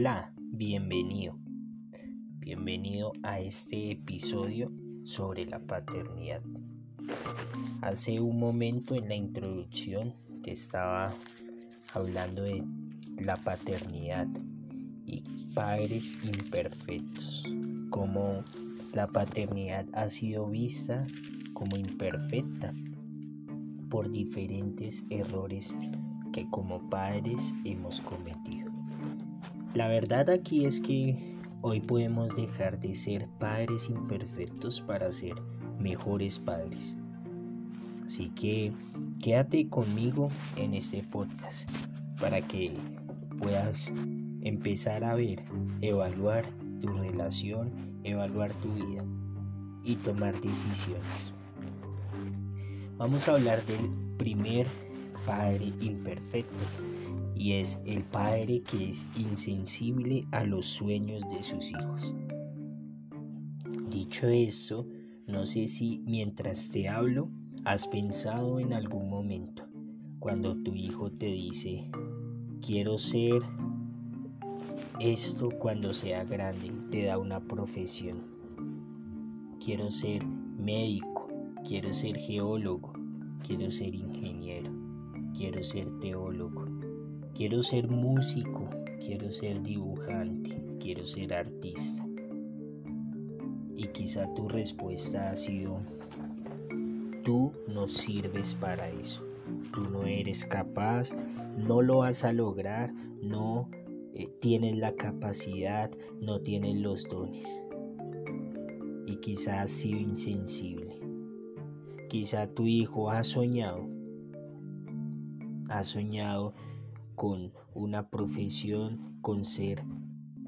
Hola, bienvenido. Bienvenido a este episodio sobre la paternidad. Hace un momento en la introducción te estaba hablando de la paternidad y padres imperfectos, como la paternidad ha sido vista como imperfecta por diferentes errores que como padres hemos cometido. La verdad aquí es que hoy podemos dejar de ser padres imperfectos para ser mejores padres. Así que quédate conmigo en este podcast para que puedas empezar a ver, evaluar tu relación, evaluar tu vida y tomar decisiones. Vamos a hablar del primer padre imperfecto y es el padre que es insensible a los sueños de sus hijos. Dicho eso, no sé si mientras te hablo has pensado en algún momento cuando tu hijo te dice, quiero ser esto cuando sea grande, te da una profesión. Quiero ser médico, quiero ser geólogo, quiero ser ingeniero, quiero ser teólogo, quiero ser músico, quiero ser dibujante, quiero ser artista. Y quizá tu respuesta ha sido, tú no sirves para eso, tú no eres capaz, no lo vas a lograr, no eh, tienes la capacidad, no tienes los dones. Y quizá has sido insensible. Quizá tu hijo ha soñado, ha soñado con una profesión, con ser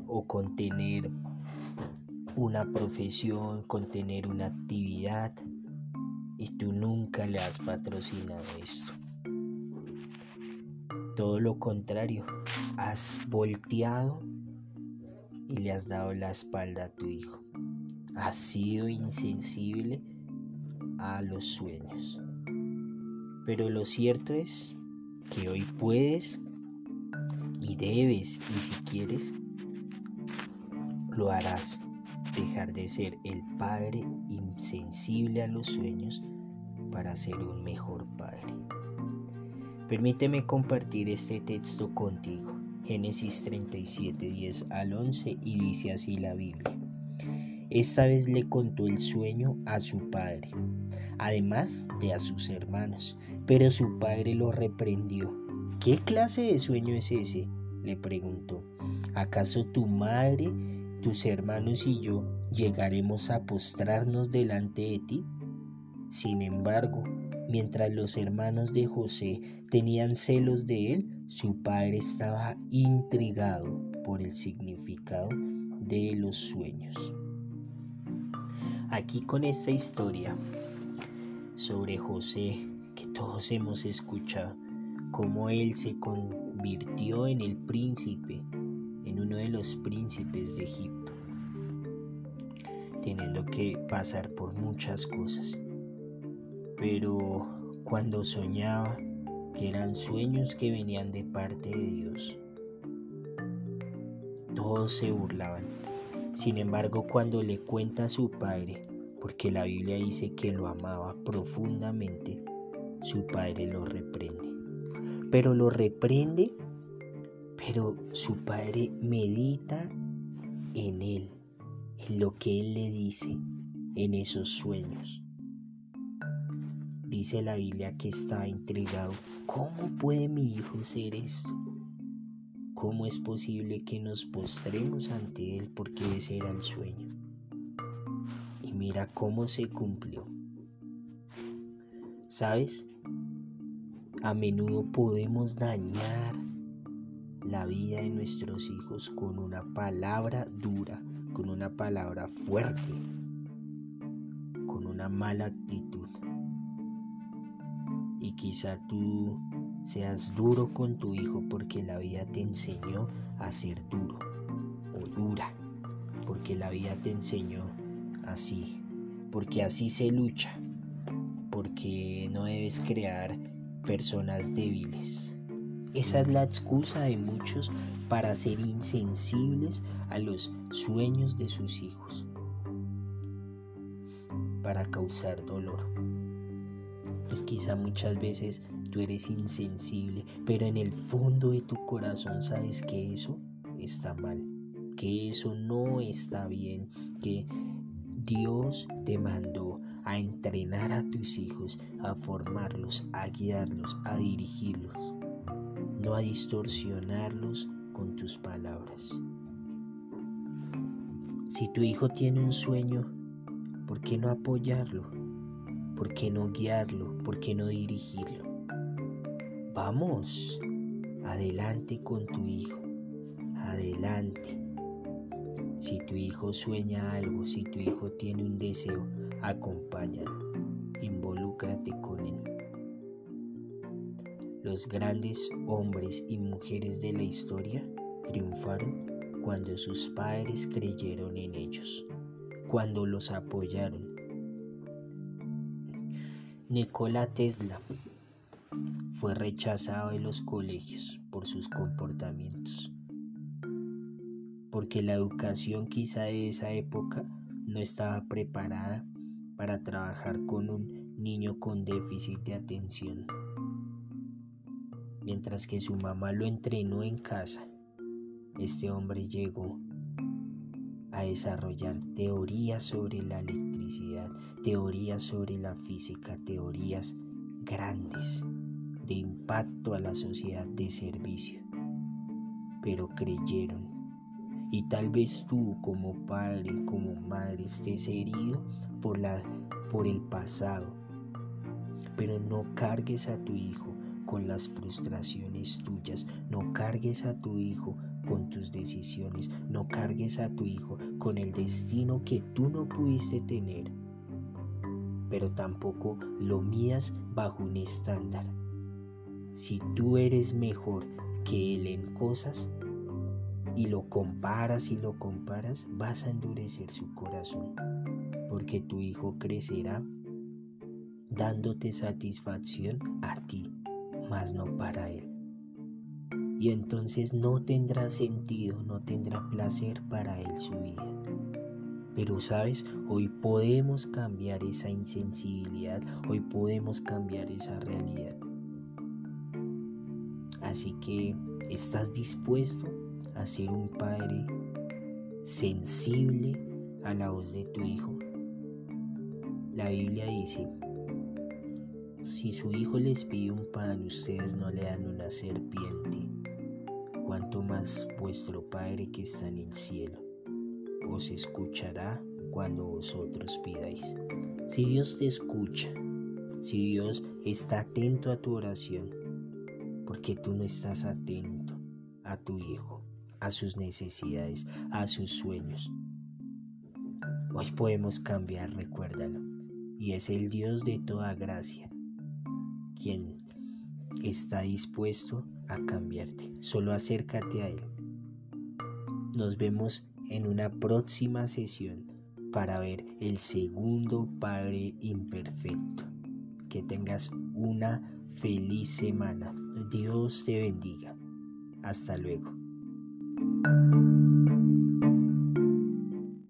o con tener una profesión, con tener una actividad y tú nunca le has patrocinado esto. Todo lo contrario, has volteado y le has dado la espalda a tu hijo. Has sido insensible a los sueños. Pero lo cierto es que hoy puedes y debes y si quieres lo harás dejar de ser el padre insensible a los sueños para ser un mejor padre. Permíteme compartir este texto contigo. Génesis 37, 10 al 11 y dice así la Biblia. Esta vez le contó el sueño a su padre, además de a sus hermanos, pero su padre lo reprendió. ¿Qué clase de sueño es ese? Le preguntó. ¿Acaso tu madre, tus hermanos y yo llegaremos a postrarnos delante de ti? Sin embargo, mientras los hermanos de José tenían celos de él, su padre estaba intrigado por el significado de los sueños. Aquí con esta historia sobre José que todos hemos escuchado, cómo él se convirtió en el príncipe, en uno de los príncipes de Egipto, teniendo que pasar por muchas cosas. Pero cuando soñaba, que eran sueños que venían de parte de Dios, todos se burlaban. Sin embargo, cuando le cuenta a su padre, porque la Biblia dice que lo amaba profundamente, su padre lo reprende. Pero lo reprende, pero su padre medita en él, en lo que él le dice, en esos sueños. Dice la Biblia que está intrigado. ¿Cómo puede mi hijo ser esto? ¿Cómo es posible que nos postremos ante Él porque ese era el sueño? Y mira cómo se cumplió. ¿Sabes? A menudo podemos dañar la vida de nuestros hijos con una palabra dura, con una palabra fuerte, con una mala actitud. Y quizá tú Seas duro con tu hijo porque la vida te enseñó a ser duro o dura, porque la vida te enseñó así, porque así se lucha, porque no debes crear personas débiles, Esa es la excusa de muchos para ser insensibles a los sueños de sus hijos, para causar dolor. Pues quizá muchas veces tú eres insensible, pero en el fondo de tu corazón sabes que eso está mal, que eso no está bien, que Dios te mandó a entrenar a tus hijos, a formarlos, a guiarlos, a dirigirlos, no a distorsionarlos con tus palabras. Si tu hijo tiene un sueño, ¿por qué no apoyarlo? ¿Por qué no guiarlo? ¿Por qué no dirigirlo? Vamos, adelante con tu hijo, adelante. Si tu hijo sueña algo, si tu hijo tiene un deseo, acompáñalo, involúcrate con él. Los grandes hombres y mujeres de la historia triunfaron cuando sus padres creyeron en ellos, cuando los apoyaron. Nikola Tesla fue rechazado de los colegios por sus comportamientos, porque la educación quizá de esa época no estaba preparada para trabajar con un niño con déficit de atención. Mientras que su mamá lo entrenó en casa, este hombre llegó a desarrollar teorías sobre la electricidad, teorías sobre la física, teorías grandes de impacto a la sociedad de servicio. Pero creyeron. Y tal vez tú como padre, como madre estés herido por, la, por el pasado. Pero no cargues a tu hijo con las frustraciones tuyas. No cargues a tu hijo con tus decisiones. No cargues a tu hijo con el destino que tú no pudiste tener. Pero tampoco lo mías bajo un estándar. Si tú eres mejor que él en cosas y lo comparas y lo comparas, vas a endurecer su corazón, porque tu hijo crecerá dándote satisfacción a ti, mas no para él. Y entonces no tendrá sentido, no tendrá placer para él su vida. Pero sabes, hoy podemos cambiar esa insensibilidad, hoy podemos cambiar esa realidad. Así que, ¿estás dispuesto a ser un padre sensible a la voz de tu hijo? La Biblia dice, si su hijo les pide un pan, ustedes no le dan una serpiente, cuanto más vuestro Padre que está en el cielo os escuchará cuando vosotros pidáis. Si Dios te escucha, si Dios está atento a tu oración, porque tú no estás atento a tu hijo, a sus necesidades, a sus sueños. Hoy podemos cambiar, recuérdalo. Y es el Dios de toda gracia quien está dispuesto a cambiarte. Solo acércate a Él. Nos vemos en una próxima sesión para ver el segundo Padre Imperfecto. Que tengas una feliz semana. Dios te bendiga. Hasta luego. Thank you.